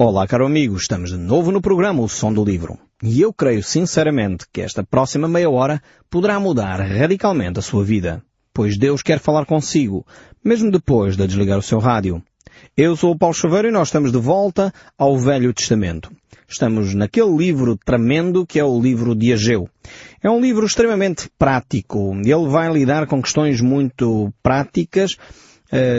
Olá, caro amigo, estamos de novo no programa O Som do Livro. E eu creio sinceramente que esta próxima meia hora poderá mudar radicalmente a sua vida, pois Deus quer falar consigo, mesmo depois de desligar o seu rádio. Eu sou o Paulo Chaveiro e nós estamos de volta ao Velho Testamento. Estamos naquele livro tremendo que é o livro de Ageu. É um livro extremamente prático. Ele vai lidar com questões muito práticas,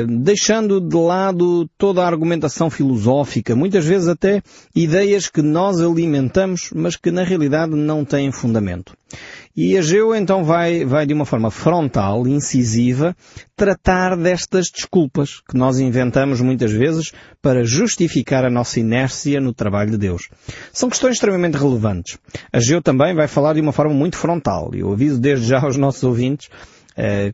deixando de lado toda a argumentação filosófica, muitas vezes até ideias que nós alimentamos, mas que na realidade não têm fundamento. E Ageu então vai, vai de uma forma frontal, incisiva, tratar destas desculpas que nós inventamos muitas vezes para justificar a nossa inércia no trabalho de Deus. São questões extremamente relevantes. Ageu também vai falar de uma forma muito frontal. Eu aviso desde já aos nossos ouvintes eh,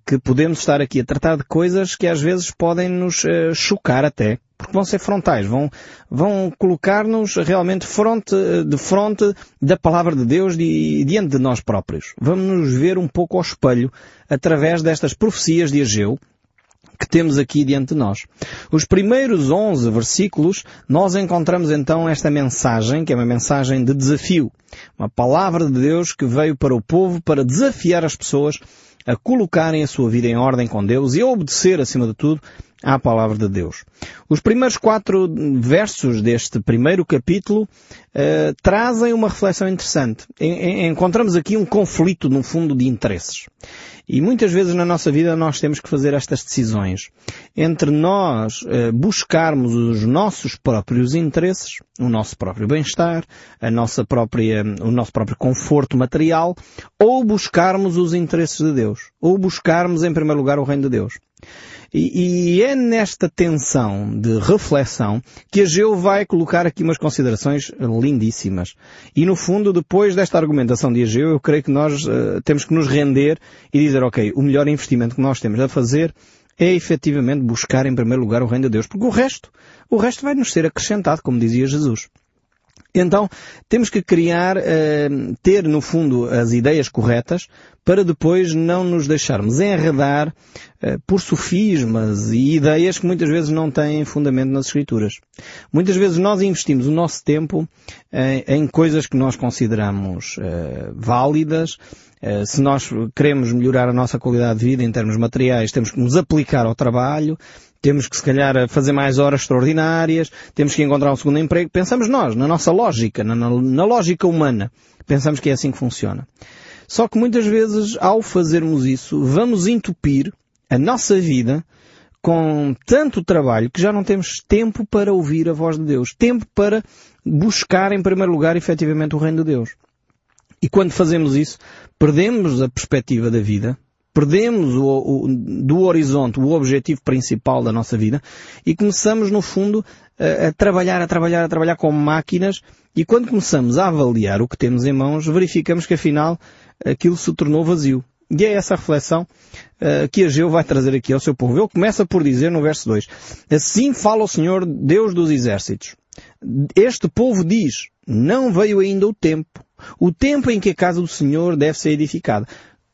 que podemos estar aqui a tratar de coisas que às vezes podem nos eh, chocar até, porque vão ser frontais, vão, vão colocar-nos realmente fronte, de fronte da palavra de Deus di, diante de nós próprios. Vamos nos ver um pouco ao espelho através destas profecias de Ageu, que temos aqui diante de nós. Os primeiros 11 versículos, nós encontramos então esta mensagem, que é uma mensagem de desafio. Uma palavra de Deus que veio para o povo para desafiar as pessoas a colocarem a sua vida em ordem com Deus e a obedecer, acima de tudo, à palavra de Deus. Os primeiros quatro versos deste primeiro capítulo uh, trazem uma reflexão interessante. encontramos aqui um conflito, no fundo, de interesses. E muitas vezes na nossa vida nós temos que fazer estas decisões. Entre nós uh, buscarmos os nossos próprios interesses, o nosso próprio bem-estar, a nossa própria, o nosso próprio conforto material, ou buscarmos os interesses de Deus. Ou buscarmos em primeiro lugar o reino de Deus. E, e, é nesta tensão de reflexão que a Geu vai colocar aqui umas considerações lindíssimas. E no fundo, depois desta argumentação de Ageu, eu creio que nós uh, temos que nos render e dizer, ok, o melhor investimento que nós temos a fazer é efetivamente buscar em primeiro lugar o reino de Deus, porque o resto, o resto vai nos ser acrescentado, como dizia Jesus. Então, temos que criar, eh, ter no fundo as ideias corretas para depois não nos deixarmos enredar eh, por sofismas e ideias que muitas vezes não têm fundamento nas Escrituras. Muitas vezes nós investimos o nosso tempo eh, em coisas que nós consideramos válidas, se nós queremos melhorar a nossa qualidade de vida em termos materiais, temos que nos aplicar ao trabalho, temos que se calhar fazer mais horas extraordinárias, temos que encontrar um segundo emprego. Pensamos nós, na nossa lógica, na, na, lógica humana. Pensamos que é assim que funciona. Só que muitas vezes, ao fazermos isso, vamos entupir a nossa vida com tanto trabalho que já não temos tempo para ouvir a voz de Deus. Tempo para buscar em primeiro lugar efetivamente o reino de Deus. E quando fazemos isso, perdemos a perspectiva da vida, perdemos o, o, do horizonte o objetivo principal da nossa vida e começamos, no fundo, a, a, trabalhar, a trabalhar, a trabalhar com máquinas e quando começamos a avaliar o que temos em mãos, verificamos que afinal aquilo se tornou vazio. E é essa reflexão uh, que Ageu vai trazer aqui ao seu povo. Ele começa por dizer no verso 2, Assim fala o Senhor, Deus dos exércitos. Este povo diz, não veio ainda o tempo, o tempo em que a casa do Senhor deve ser edificada.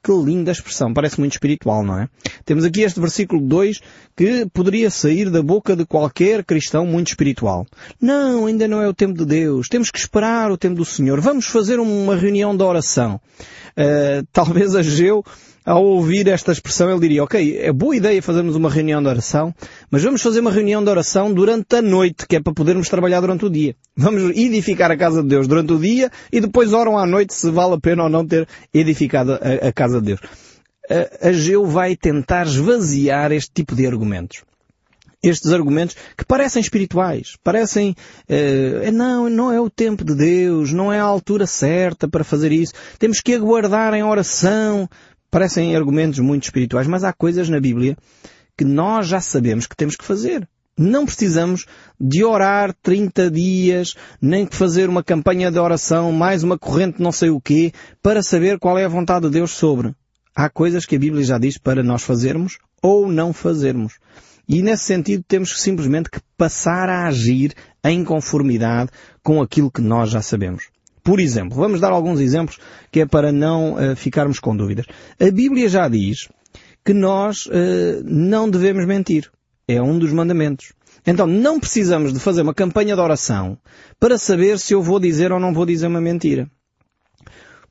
Que linda expressão, parece muito espiritual, não é? Temos aqui este versículo 2 que poderia sair da boca de qualquer cristão muito espiritual. Não, ainda não é o tempo de Deus. Temos que esperar o tempo do Senhor. Vamos fazer uma reunião de oração. Uh, talvez Geu ao ouvir esta expressão, ele diria, ok, é boa ideia fazermos uma reunião de oração, mas vamos fazer uma reunião de oração durante a noite, que é para podermos trabalhar durante o dia. Vamos edificar a casa de Deus durante o dia e depois oram à noite se vale a pena ou não ter edificado a, a casa de Deus. A, Geu vai tentar esvaziar este tipo de argumentos estes argumentos que parecem espirituais, parecem, uh, não, não é o tempo de Deus, não é a altura certa para fazer isso, temos que aguardar em oração, Parecem argumentos muito espirituais, mas há coisas na Bíblia que nós já sabemos que temos que fazer. Não precisamos de orar 30 dias, nem de fazer uma campanha de oração, mais uma corrente não sei o quê, para saber qual é a vontade de Deus sobre. Há coisas que a Bíblia já diz para nós fazermos ou não fazermos. E nesse sentido temos simplesmente que passar a agir em conformidade com aquilo que nós já sabemos. Por exemplo, vamos dar alguns exemplos que é para não uh, ficarmos com dúvidas. A Bíblia já diz que nós uh, não devemos mentir. É um dos mandamentos. Então não precisamos de fazer uma campanha de oração para saber se eu vou dizer ou não vou dizer uma mentira.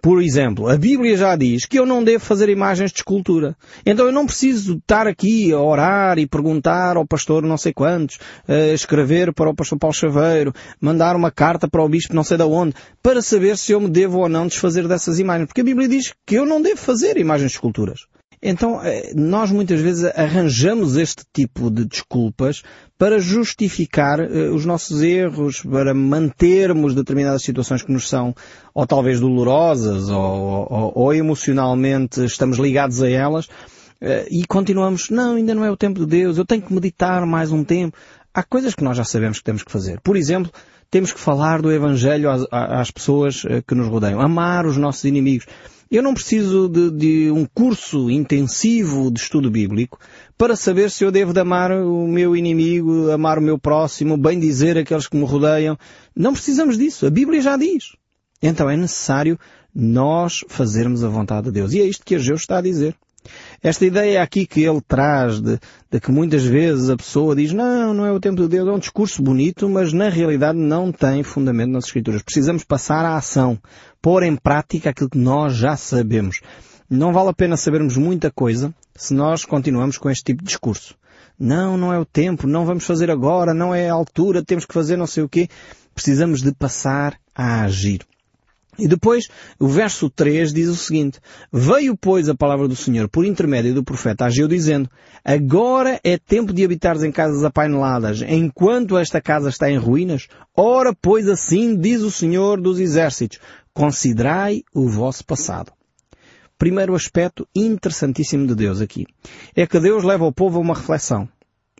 Por exemplo, a Bíblia já diz que eu não devo fazer imagens de escultura. Então eu não preciso estar aqui a orar e perguntar ao pastor não sei quantos, escrever para o pastor Paulo Chaveiro, mandar uma carta para o bispo não sei de onde, para saber se eu me devo ou não desfazer dessas imagens. Porque a Bíblia diz que eu não devo fazer imagens de esculturas. Então, eh, nós muitas vezes arranjamos este tipo de desculpas para justificar uh, os nossos erros, para mantermos determinadas situações que nos são ou talvez dolorosas ou, ou, ou emocionalmente estamos ligados a elas uh, e continuamos, não, ainda não é o tempo de Deus, eu tenho que meditar mais um tempo. Há coisas que nós já sabemos que temos que fazer. Por exemplo, temos que falar do Evangelho às, às pessoas que nos rodeiam, amar os nossos inimigos. Eu não preciso de, de, um curso intensivo de estudo bíblico para saber se eu devo de amar o meu inimigo, amar o meu próximo, bem dizer aqueles que me rodeiam. Não precisamos disso. A Bíblia já diz. Então é necessário nós fazermos a vontade de Deus. E é isto que Ageu está a dizer. Esta ideia aqui que ele traz de, de, que muitas vezes a pessoa diz não, não é o tempo de Deus, é um discurso bonito, mas na realidade não tem fundamento nas Escrituras. Precisamos passar à ação, pôr em prática aquilo que nós já sabemos. Não vale a pena sabermos muita coisa se nós continuamos com este tipo de discurso. Não, não é o tempo, não vamos fazer agora, não é a altura, temos que fazer não sei o quê. Precisamos de passar a agir. E depois, o verso 3 diz o seguinte, Veio, pois, a palavra do Senhor por intermédio do profeta Ageu, dizendo, Agora é tempo de habitares em casas apaineladas, enquanto esta casa está em ruínas? Ora, pois assim diz o Senhor dos Exércitos, considerai o vosso passado. Primeiro aspecto interessantíssimo de Deus aqui, é que Deus leva o povo a uma reflexão.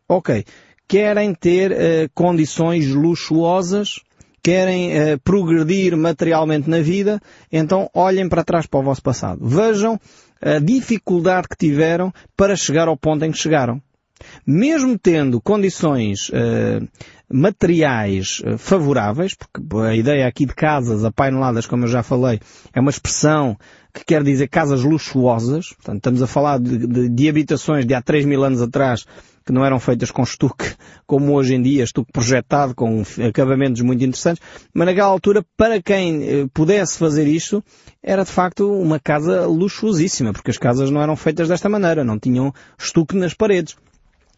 Ok, querem ter uh, condições luxuosas, querem uh, progredir materialmente na vida, então olhem para trás para o vosso passado. Vejam a dificuldade que tiveram para chegar ao ponto em que chegaram. Mesmo tendo condições uh, materiais uh, favoráveis, porque a ideia aqui de casas apaineladas, como eu já falei, é uma expressão que quer dizer casas luxuosas, portanto estamos a falar de, de, de habitações de há 3 mil anos atrás que não eram feitas com estuque, como hoje em dia, estuque projetado, com acabamentos muito interessantes, mas naquela altura, para quem eh, pudesse fazer isto, era de facto uma casa luxuosíssima, porque as casas não eram feitas desta maneira, não tinham estuque nas paredes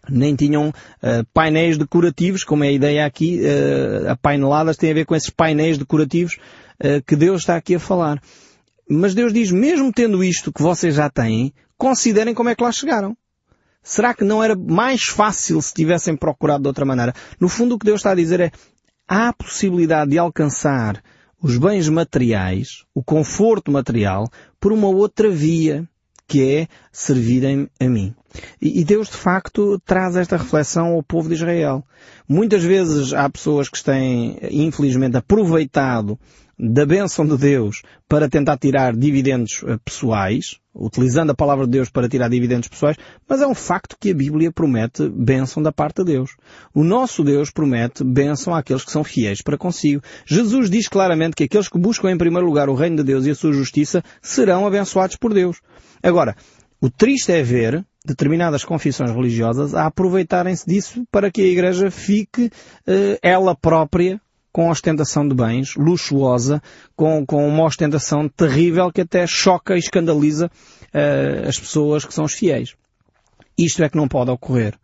nem tinham uh, painéis decorativos, como é a ideia aqui, uh, apaineladas tem a ver com esses painéis decorativos uh, que Deus está aqui a falar. Mas Deus diz, mesmo tendo isto que vocês já têm, considerem como é que lá chegaram. Será que não era mais fácil se tivessem procurado de outra maneira? No fundo o que Deus está a dizer é, há a possibilidade de alcançar os bens materiais, o conforto material, por uma outra via, que é servirem a mim. E Deus de facto traz esta reflexão ao povo de Israel. Muitas vezes há pessoas que têm, infelizmente, aproveitado da bênção de Deus para tentar tirar dividendos eh, pessoais, utilizando a palavra de Deus para tirar dividendos pessoais, mas é um facto que a Bíblia promete bênção da parte de Deus. O nosso Deus promete bênção àqueles que são fiéis para consigo. Jesus diz claramente que aqueles que buscam em primeiro lugar o reino de Deus e a sua justiça serão abençoados por Deus. Agora, o triste é ver determinadas confissões religiosas a aproveitarem-se disso para que a Igreja fique uh, ela própria com ostentação de bens, luxuosa, com, com uma ostentação terrível que até choca e escandaliza uh, as pessoas que são os fiéis. Isto é que não pode ocorrer.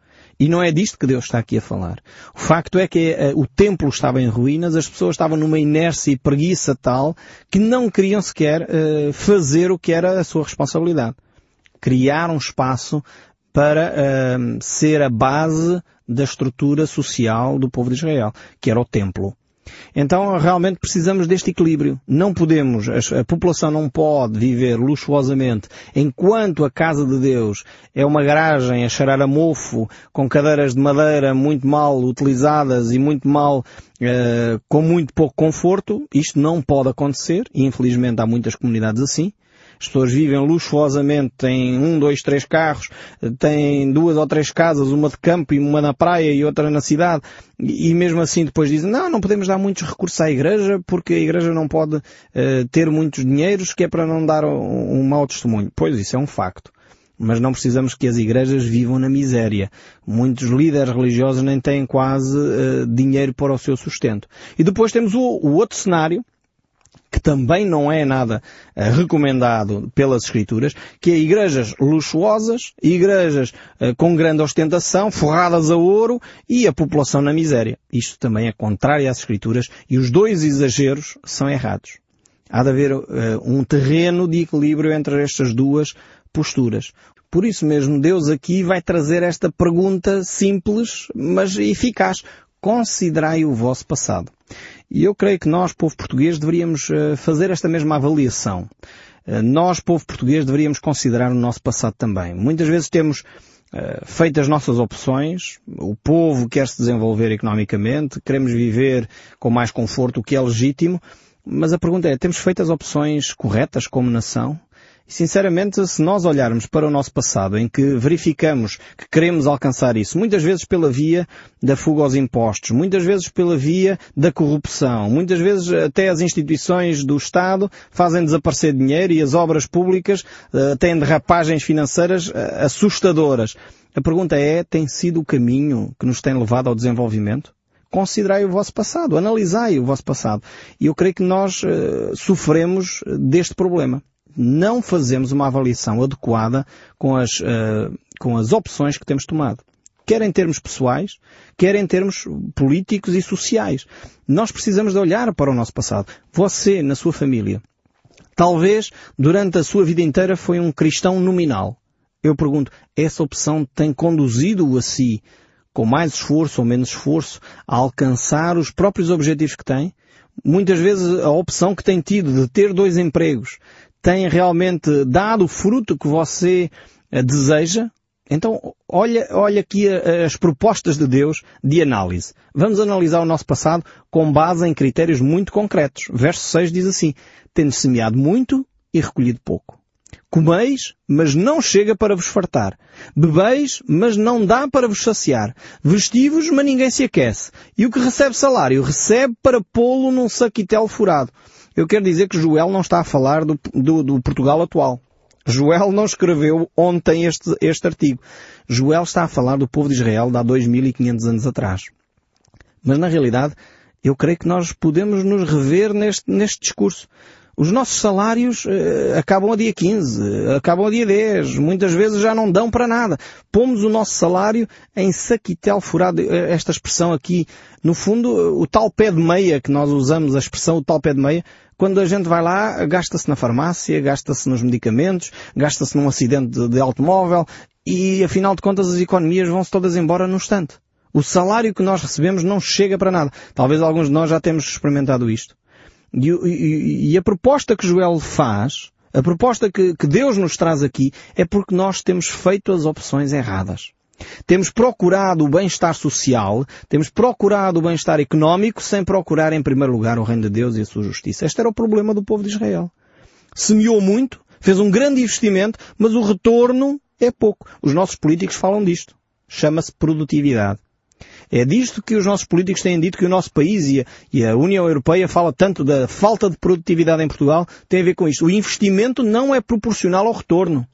E não é disto que Deus está aqui a falar. O facto é que uh, o templo estava em ruínas, as pessoas estavam numa inércia e preguiça tal que não queriam sequer uh, fazer o que era a sua responsabilidade. Criar um espaço para uh, ser a base da estrutura social do povo de Israel, que era o templo. Então realmente precisamos deste equilíbrio. Não podemos, a, população não pode viver luxuosamente enquanto a casa de Deus é uma garagem a cheirar a mofo, com cadeiras de madeira muito mal utilizadas e muito mal, uh, com muito pouco conforto. Isto não pode acontecer e infelizmente há muitas comunidades assim. As pessoas vivem luxuosamente, têm um, dois, três carros, têm duas ou três casas, uma de campo e uma na praia e outra na cidade, e mesmo assim depois dizem, não, não podemos dar muitos recursos à igreja porque a igreja não pode uh, ter muitos dinheiros que é para não dar um, um mau testemunho. Pois isso é um facto. mas não precisamos que as igrejas vivam na miséria. Muitos líderes religiosos nem têm quase uh, dinheiro para o seu sustento. E depois temos o, o outro cenário, que também não é nada uh, recomendado pelas Escrituras, que é igrejas luxuosas, igrejas uh, com grande ostentação, forradas a ouro e a população na miséria. Isto também é contrário às Escrituras e os dois exageros são errados. Há de haver uh, um terreno de equilíbrio entre estas duas posturas. Por isso mesmo, Deus aqui vai trazer esta pergunta simples, mas eficaz. Considerai o vosso passado. E eu creio que nós, povo português, deveríamos uh, fazer esta mesma avaliação. Uh, nós, povo português, deveríamos considerar o nosso passado também. Muitas vezes temos uh, feito as nossas opções, o povo quer se desenvolver economicamente, queremos viver com mais conforto, o que é legítimo, mas a pergunta é, temos feito as opções corretas como nação? Sinceramente, se nós olharmos para o nosso passado, em que verificamos que queremos alcançar isso, muitas vezes pela via da fuga aos impostos, muitas vezes pela via da corrupção, muitas vezes até as instituições do Estado fazem desaparecer dinheiro e as obras públicas uh, têm derrapagens financeiras uh, assustadoras. A pergunta é, tem sido o caminho que nos tem levado ao desenvolvimento? considerai o vosso passado, analisai o vosso passado. E eu creio que nós uh, sofremos deste problema não fazemos uma avaliação adequada com as, uh, com as opções que temos tomado. Quer em termos pessoais, quer em termos políticos e sociais. Nós precisamos de olhar para o nosso passado. Você, na sua família, talvez durante a sua vida inteira foi um cristão nominal. Eu pergunto, essa opção tem conduzido-o a si, com mais esforço ou menos esforço, a alcançar os próprios objetivos que tem? Muitas vezes a opção que tem tido de ter dois empregos, tem realmente dado o fruto que você eh, deseja, então olha, olha aqui as propostas de Deus de análise. Vamos analisar o nosso passado com base em critérios muito concretos. Verso 6 diz assim, tendo semeado muito e recolhido pouco. Comeis, mas não chega para vos fartar. Bebeis, mas não dá para vos saciar. Vestivos, mas ninguém se aquece. E o que recebe salário, recebe para pô-lo num saquitel furado. Eu quero dizer que Joel não está a falar do, do, do Portugal atual. Joel não escreveu ontem este, este artigo. Joel está a falar do povo de Israel de há 2500 anos atrás. Mas na realidade, eu creio que nós podemos nos rever neste, neste discurso. Os nossos salários uh, acabam a dia 15, acabam a dia 10, muitas vezes já não dão para nada. Pomos o nosso salário em saquitel furado, eh, esta expressão aqui, no fundo, o tal pé de meia que nós usamos, a expressão o tal pé de meia, quando a gente vai lá, gasta-se na farmácia, gasta-se nos medicamentos, gasta-se num acidente de, de automóvel e, afinal de contas, as economias vão-se todas embora num instante. O salário que nós recebemos não chega para nada. Talvez alguns de nós já temos experimentado isto. E, e, e a proposta que Joel faz, a proposta que, que Deus nos traz aqui, é porque nós temos feito as opções erradas. Temos procurado o bem-estar social, temos procurado o bem-estar económico sem procurar em primeiro lugar o reino de Deus e a sua justiça. Este era o problema do povo de Israel. Semeou muito, fez um grande investimento, mas o retorno é pouco. Os nossos políticos falam disto. Chama-se produtividade. É disto que os nossos políticos têm dito que o nosso país e a, e a, União Europeia fala tanto da falta de produtividade em Portugal, tem a ver com isto. O investimento não é proporcional ao retorno.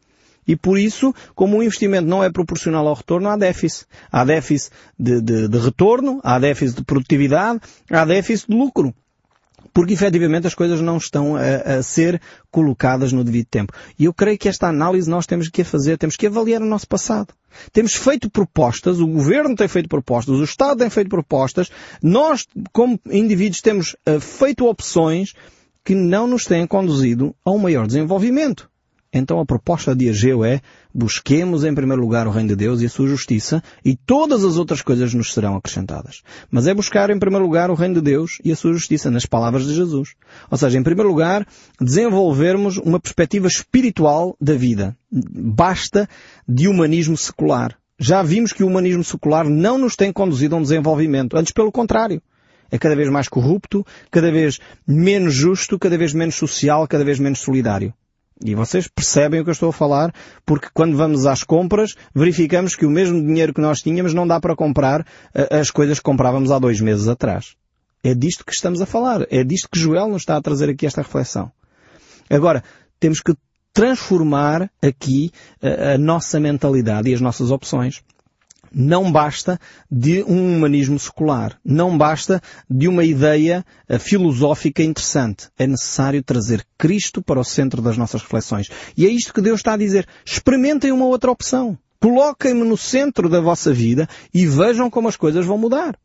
E por isso, como o investimento não é proporcional ao retorno, há déficit. Há déficit de, de, de retorno, há déficit de produtividade, há déficit de lucro porque efetivamente as coisas não estão a, a, ser colocadas no devido tempo. E eu creio que esta análise nós temos que fazer, temos que avaliar o nosso passado. Temos feito propostas, o governo tem feito propostas, o Estado tem feito propostas, nós, como indivíduos, temos uh, feito opções que não nos têm conduzido a um maior desenvolvimento. Então a proposta de Ageu é busquemos em primeiro lugar o reino de Deus e a sua justiça e todas as outras coisas nos serão acrescentadas. Mas é buscar em primeiro lugar o reino de Deus e a sua justiça, nas palavras de Jesus. Ou seja, em primeiro lugar, desenvolvermos uma perspectiva espiritual da vida. Basta de humanismo secular. Já vimos que o humanismo secular não nos tem conduzido a um desenvolvimento. Antes, pelo contrário. É cada vez mais corrupto, cada vez menos justo, cada vez menos social, cada vez menos solidário. E vocês percebem o que eu estou a falar, porque quando vamos às compras, verificamos que o mesmo dinheiro que nós tínhamos não dá para comprar eh, as coisas que comprávamos há dois meses atrás. É disto que estamos a falar. É disto que Joel nos está a trazer aqui esta reflexão. Agora, temos que transformar aqui a, a nossa mentalidade e as nossas opções. Não basta de um humanismo secular. Não basta de uma ideia eh, filosófica interessante. É necessário trazer Cristo para o centro das nossas reflexões. E é isto que Deus está a dizer. Experimentem uma outra opção. Coloquem-me no centro da vossa vida e vejam como as coisas vão mudar.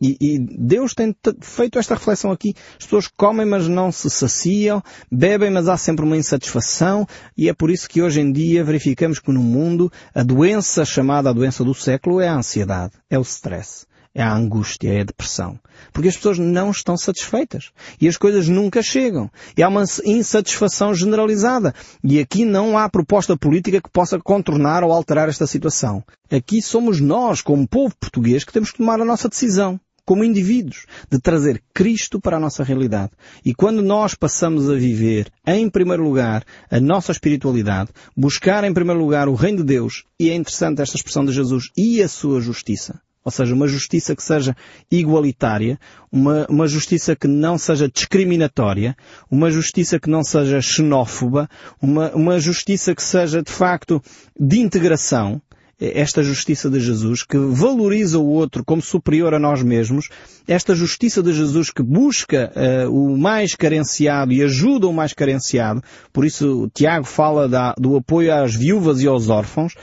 E, e, Deus tem feito esta reflexão aqui. As pessoas comem, mas não se saciam, bebem, mas há sempre uma insatisfação, e é por isso que hoje em dia verificamos que no mundo a doença chamada a doença do século é a ansiedade, é o stress, é a angústia, é a depressão. Porque as pessoas não estão satisfeitas. E as coisas nunca chegam. E há uma insatisfação generalizada. E aqui não há proposta política que possa contornar ou alterar esta situação. Aqui somos nós, como povo português, que temos que tomar a nossa decisão como indivíduos, de trazer Cristo para a nossa realidade. E quando nós passamos a viver, em primeiro lugar, a nossa espiritualidade, buscar em primeiro lugar o reino de Deus, e é interessante esta expressão de Jesus, e a sua justiça, ou seja, uma justiça que seja igualitária, uma, uma, justiça que não seja discriminatória, uma justiça que não seja xenófoba, uma, uma justiça que seja de facto de integração, esta justiça de Jesus que valoriza o outro como superior a nós mesmos, esta justiça de Jesus que busca uh, o mais carenciado e ajuda o mais carenciado, por isso Tiago fala da, do apoio às viúvas e aos órfãos,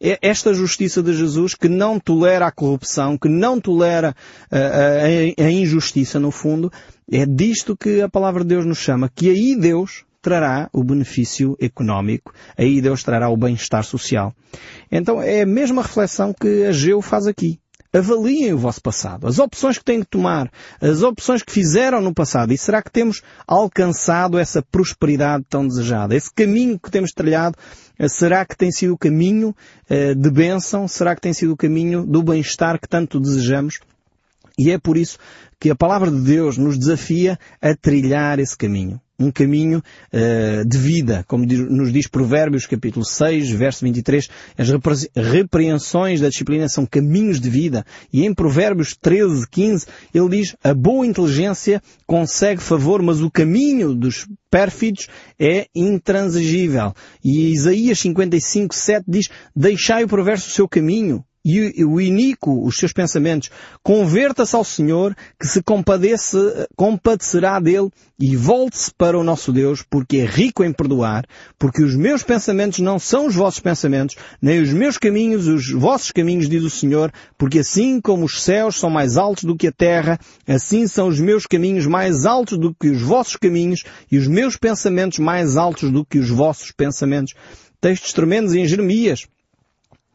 é esta justiça de Jesus que não tolera a corrupção, que não tolera uh, a, a injustiça no fundo, é disto que a palavra de Deus nos chama, que aí Deus trará o benefício económico, aí Deus trará o bem-estar social. Então é a mesma reflexão que a Geu faz aqui. Avaliem o vosso passado, as opções que têm que tomar, as opções que fizeram no passado e será que temos alcançado essa prosperidade tão desejada? Esse caminho que temos trilhado, eh, será que tem sido o caminho eh, de bênção? Será que tem sido o caminho do bem-estar que tanto desejamos? E é por isso que a palavra de Deus nos desafia a trilhar esse caminho um caminho uh, de vida, como nos diz Provérbios capítulo 6, verso 23, as repreensões da disciplina são caminhos de vida, e em Provérbios 13, 15, ele diz, a boa inteligência consegue favor, mas o caminho dos pérfidos é intransigível. E Isaías 55, 7 diz, deixai o perverso o seu caminho, e o iníquo os seus pensamentos, converta-se ao Senhor, que se compadece, compadecerá dele e volte-se para o nosso Deus, porque é rico em perdoar, porque os meus pensamentos não são os vossos pensamentos, nem os meus caminhos os vossos caminhos, diz o Senhor, porque assim como os céus são mais altos do que a terra, assim são os meus caminhos mais altos do que os vossos caminhos e os meus pensamentos mais altos do que os vossos pensamentos. Textos tremendos em Jeremias,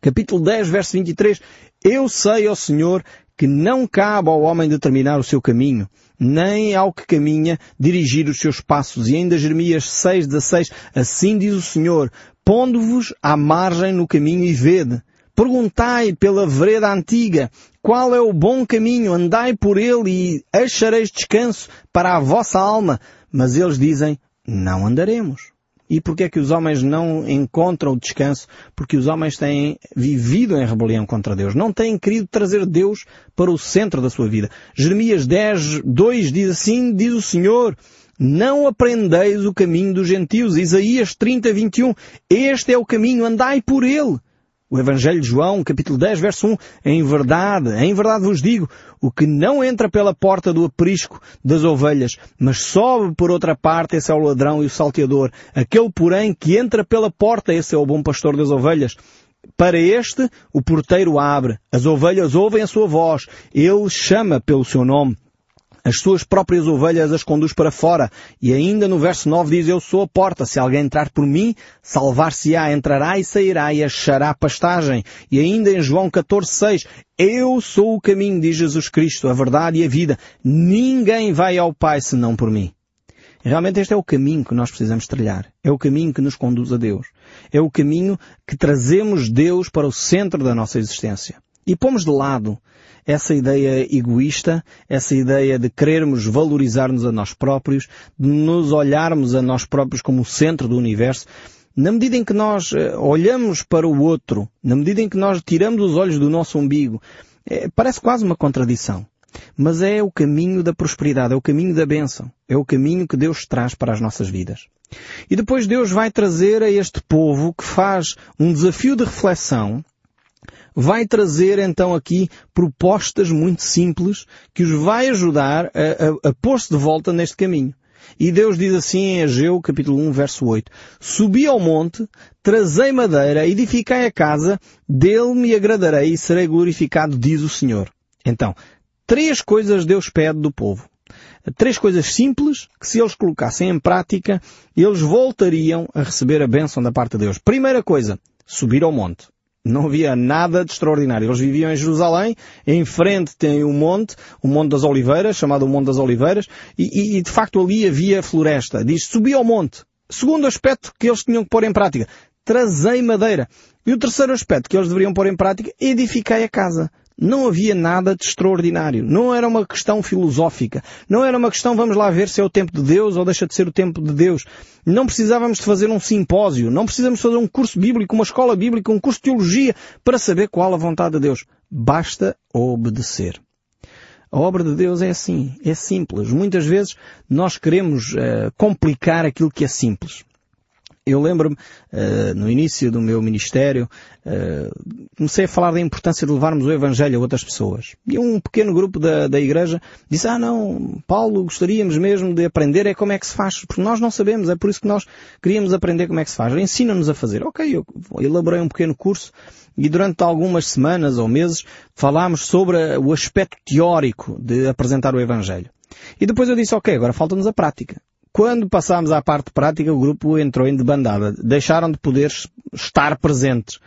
capítulo 10, verso 23, Eu sei, ó Senhor, que não cabe ao homem determinar o seu caminho, nem ao que caminha dirigir os seus passos. E ainda Jeremias 6, 16, assim diz o Senhor, pondo-vos à margem no caminho e vede. Perguntai pela vereda antiga, qual é o bom caminho, andai por ele e achareis descanso para a vossa alma. Mas eles dizem, não andaremos. E porquê é que os homens não encontram o descanso? Porque os homens têm vivido em rebelião contra Deus. Não têm querido trazer Deus para o centro da sua vida. Jeremias 10, 2 diz assim, diz o Senhor, não aprendeis o caminho dos gentios. Isaías 30, 21, este é o caminho, andai por ele. O Evangelho de João, capítulo 10, verso 1, em verdade, em verdade vos digo, o que não entra pela porta do aprisco das ovelhas, mas sobe por outra parte, esse é o ladrão e o salteador. Aquele, porém, que entra pela porta, esse é o bom pastor das ovelhas. Para este, o porteiro abre, as ovelhas ouvem a sua voz, ele chama pelo seu nome as suas próprias ovelhas as conduz para fora. E ainda no verso 9 diz, eu sou a porta, se alguém entrar por mim, salvar-se-á, entrará e sairá e achará pastagem. E ainda em João 14, 6, eu sou o caminho, diz Jesus Cristo, a verdade e a vida. Ninguém vai ao Pai senão por mim. Realmente este é o caminho que nós precisamos trilhar. É o caminho que nos conduz a Deus. É o caminho que trazemos Deus para o centro da nossa existência. E pomos de lado essa ideia egoísta, essa ideia de querermos valorizar-nos a nós próprios, de nos olharmos a nós próprios como o centro do universo, na medida em que nós eh, olhamos para o outro, na medida em que nós tiramos os olhos do nosso umbigo, é, parece quase uma contradição. mas é o caminho da prosperidade, é o caminho da bênção, é o caminho que Deus traz para as nossas vidas. E depois Deus vai trazer a este povo que faz um desafio de reflexão, vai trazer então aqui propostas muito simples que os vai ajudar a, a, a pôr-se de volta neste caminho. E Deus diz assim em Ageu, capítulo 1, verso 8, Subi ao monte, trazei madeira, edificai a casa, dele me agradarei e serei glorificado, diz o Senhor. Então, três coisas Deus pede do povo. Três coisas simples que se eles colocassem em prática, eles voltariam a receber a bênção da parte de Deus. Primeira coisa, subir ao monte. Não havia nada de extraordinário. Eles viviam em Jerusalém, em frente tem um monte, o Monte das Oliveiras, chamado o Monte das Oliveiras, e, e, de facto ali havia floresta. Diz, subi ao monte. Segundo aspecto que eles tinham que pôr em prática, trazei madeira. E o terceiro aspecto que eles deveriam pôr em prática, edificai a casa não havia nada de extraordinário. Não era uma questão filosófica. Não era uma questão, vamos lá ver se é o tempo de Deus ou deixa de ser o tempo de Deus. Não precisávamos de fazer um simpósio. Não precisamos fazer um curso bíblico, uma escola bíblica, um curso de teologia para saber qual a vontade de Deus. Basta obedecer. A obra de Deus é assim, é simples. Muitas vezes nós queremos uh, complicar aquilo que é simples eu lembro-me, uh, no início do meu ministério, uh, comecei a falar da importância de levarmos o Evangelho a outras pessoas. E um pequeno grupo da, da igreja disse, ah não, Paulo, gostaríamos mesmo de aprender é como é que se faz, porque nós não sabemos, é por isso que nós queríamos aprender como é que se faz. Ensina-nos a fazer. Ok, eu elaborei um pequeno curso e durante algumas semanas ou meses falámos sobre o aspecto teórico de apresentar o Evangelho. E depois eu disse, ok, agora falta-nos a prática. Quando passámos à parte prática, o grupo entrou em debandada. Deixaram de poder estar presentes.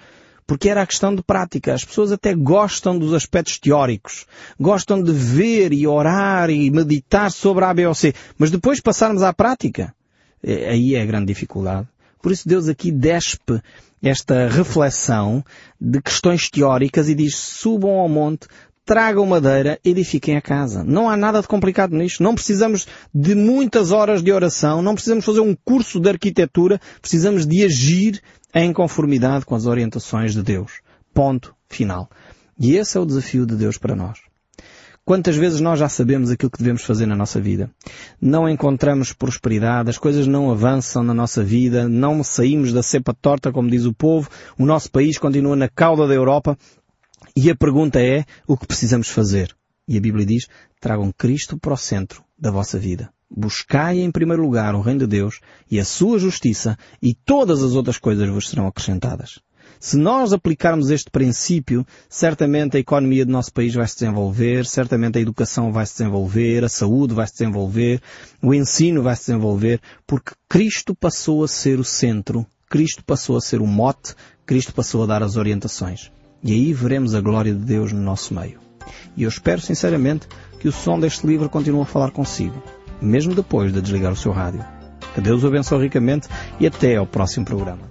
Porque era a questão de prática. As pessoas até gostam dos aspectos teóricos. Gostam de ver e orar e meditar sobre a ABOC. Mas depois passarmos à prática, é, aí é a grande dificuldade. Por isso Deus aqui despe esta reflexão de questões teóricas e diz subam ao monte, tragam madeira, edifiquem a casa. Não há nada de complicado nisto. Não precisamos de muitas horas de oração, não precisamos fazer um curso de arquitetura, precisamos de agir em conformidade com as orientações de Deus. Ponto final. E esse é o desafio de Deus para nós. Quantas vezes nós já sabemos aquilo que devemos fazer na nossa vida? Não encontramos prosperidade, as coisas não avançam na nossa vida, não saímos da cepa torta, como diz o povo, o nosso país continua na cauda da Europa e a pergunta é o que precisamos fazer. E a Bíblia diz, tragam Cristo para o centro da vossa vida. Buscai em primeiro lugar o reino de Deus e a sua justiça e todas as outras coisas vos serão acrescentadas. Se nós aplicarmos este princípio, certamente a economia do nosso país vai se desenvolver, certamente a educação vai se desenvolver, a saúde vai se desenvolver, o ensino vai se desenvolver, porque Cristo passou a ser o centro, Cristo passou a ser o mote, Cristo passou a dar as orientações. E aí veremos a glória de Deus no nosso meio. E eu espero sinceramente que o som deste livro continue a falar consigo, mesmo depois de desligar o seu rádio. Que Deus o abençoe ricamente e até ao próximo programa.